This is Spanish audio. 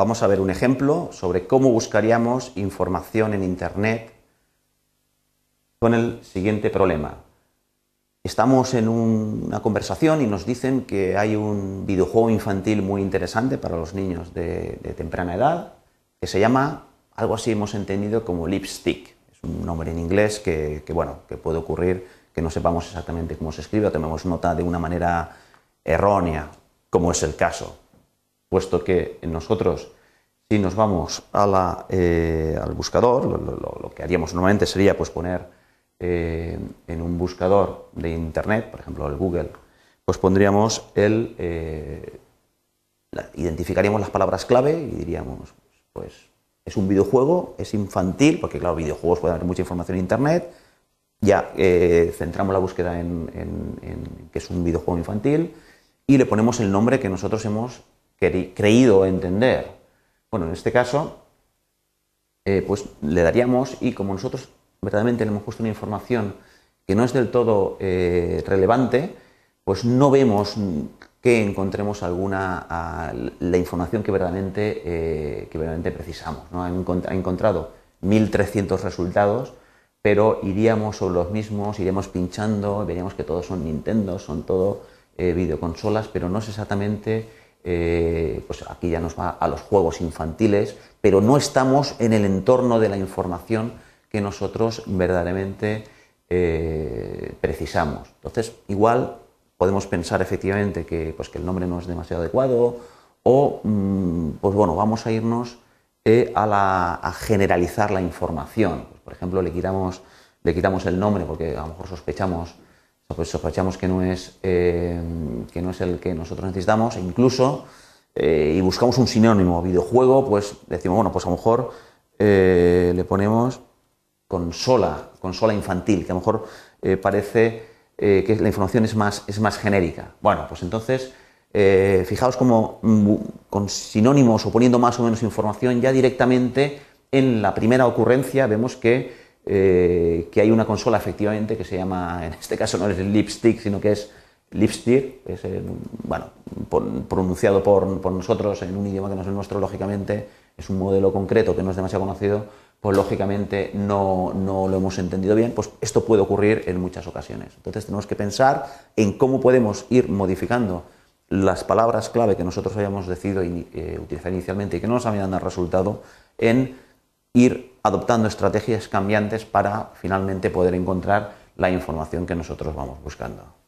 vamos a ver un ejemplo sobre cómo buscaríamos información en Internet con el siguiente problema. Estamos en una conversación y nos dicen que hay un videojuego infantil muy interesante para los niños de, temprana edad que se llama, algo así hemos entendido como Lipstick. Es un nombre en inglés que, bueno, que puede ocurrir que no sepamos exactamente cómo se escribe o tomemos nota de una manera errónea, como es el caso, puesto que nosotros si nos vamos eh, al buscador, lo, que haríamos normalmente sería pues, poner eh, en un buscador de Internet, por ejemplo el Google, pues pondríamos el, eh, identificaríamos las palabras clave y diríamos, pues es un videojuego, es infantil, porque claro, videojuegos puede haber mucha información en Internet, ya centramos la búsqueda en, en, que es un videojuego infantil y le ponemos el nombre que nosotros hemos creído entender. Bueno, en este caso, eh, pues le daríamos y como nosotros verdaderamente le hemos puesto una información que no es del todo eh, relevante, pues no vemos que encontremos alguna la información que verdaderamente, eh, que verdaderamente precisamos. ¿no? Ha, encontrado 1.300 resultados, pero iríamos sobre los mismos, iríamos pinchando, veríamos que todos son Nintendo, son todo videoconsolas, pero no es exactamente eh, pues aquí ya nos va a los juegos infantiles, pero no estamos en el entorno de la información que nosotros verdaderamente eh, precisamos. Entonces, igual podemos pensar efectivamente que, pues, que el nombre no es demasiado adecuado o, mm, pues bueno, vamos a irnos eh, a, generalizar la información. Por ejemplo, le quitamos, le quitamos el nombre porque a lo mejor sospechamos pues sospechamos que no es, eh, que no es el que nosotros necesitamos, e incluso, eh, y buscamos un sinónimo, videojuego, pues decimos, bueno, pues a lo mejor eh, le ponemos consola, consola infantil, que a lo mejor parece que la información es más, es más genérica. Bueno, pues entonces, fijaos como mm, con sinónimos o poniendo más o menos información, ya directamente en la primera ocurrencia vemos que eh, que hay una consola efectivamente que se llama, en este caso no es el Lipstick, sino que es Lipstick, es bueno, pronunciado por, nosotros en un idioma que no es el nuestro, lógicamente es un modelo concreto que no es demasiado conocido, pues lógicamente no, no, lo hemos entendido bien, pues esto puede ocurrir en muchas ocasiones. Entonces tenemos que pensar en cómo podemos ir modificando las palabras clave que nosotros hayamos decidido eh, utilizar inicialmente y que no nos habían dado resultado en ir adoptando estrategias cambiantes para finalmente poder encontrar la información que nosotros vamos buscando.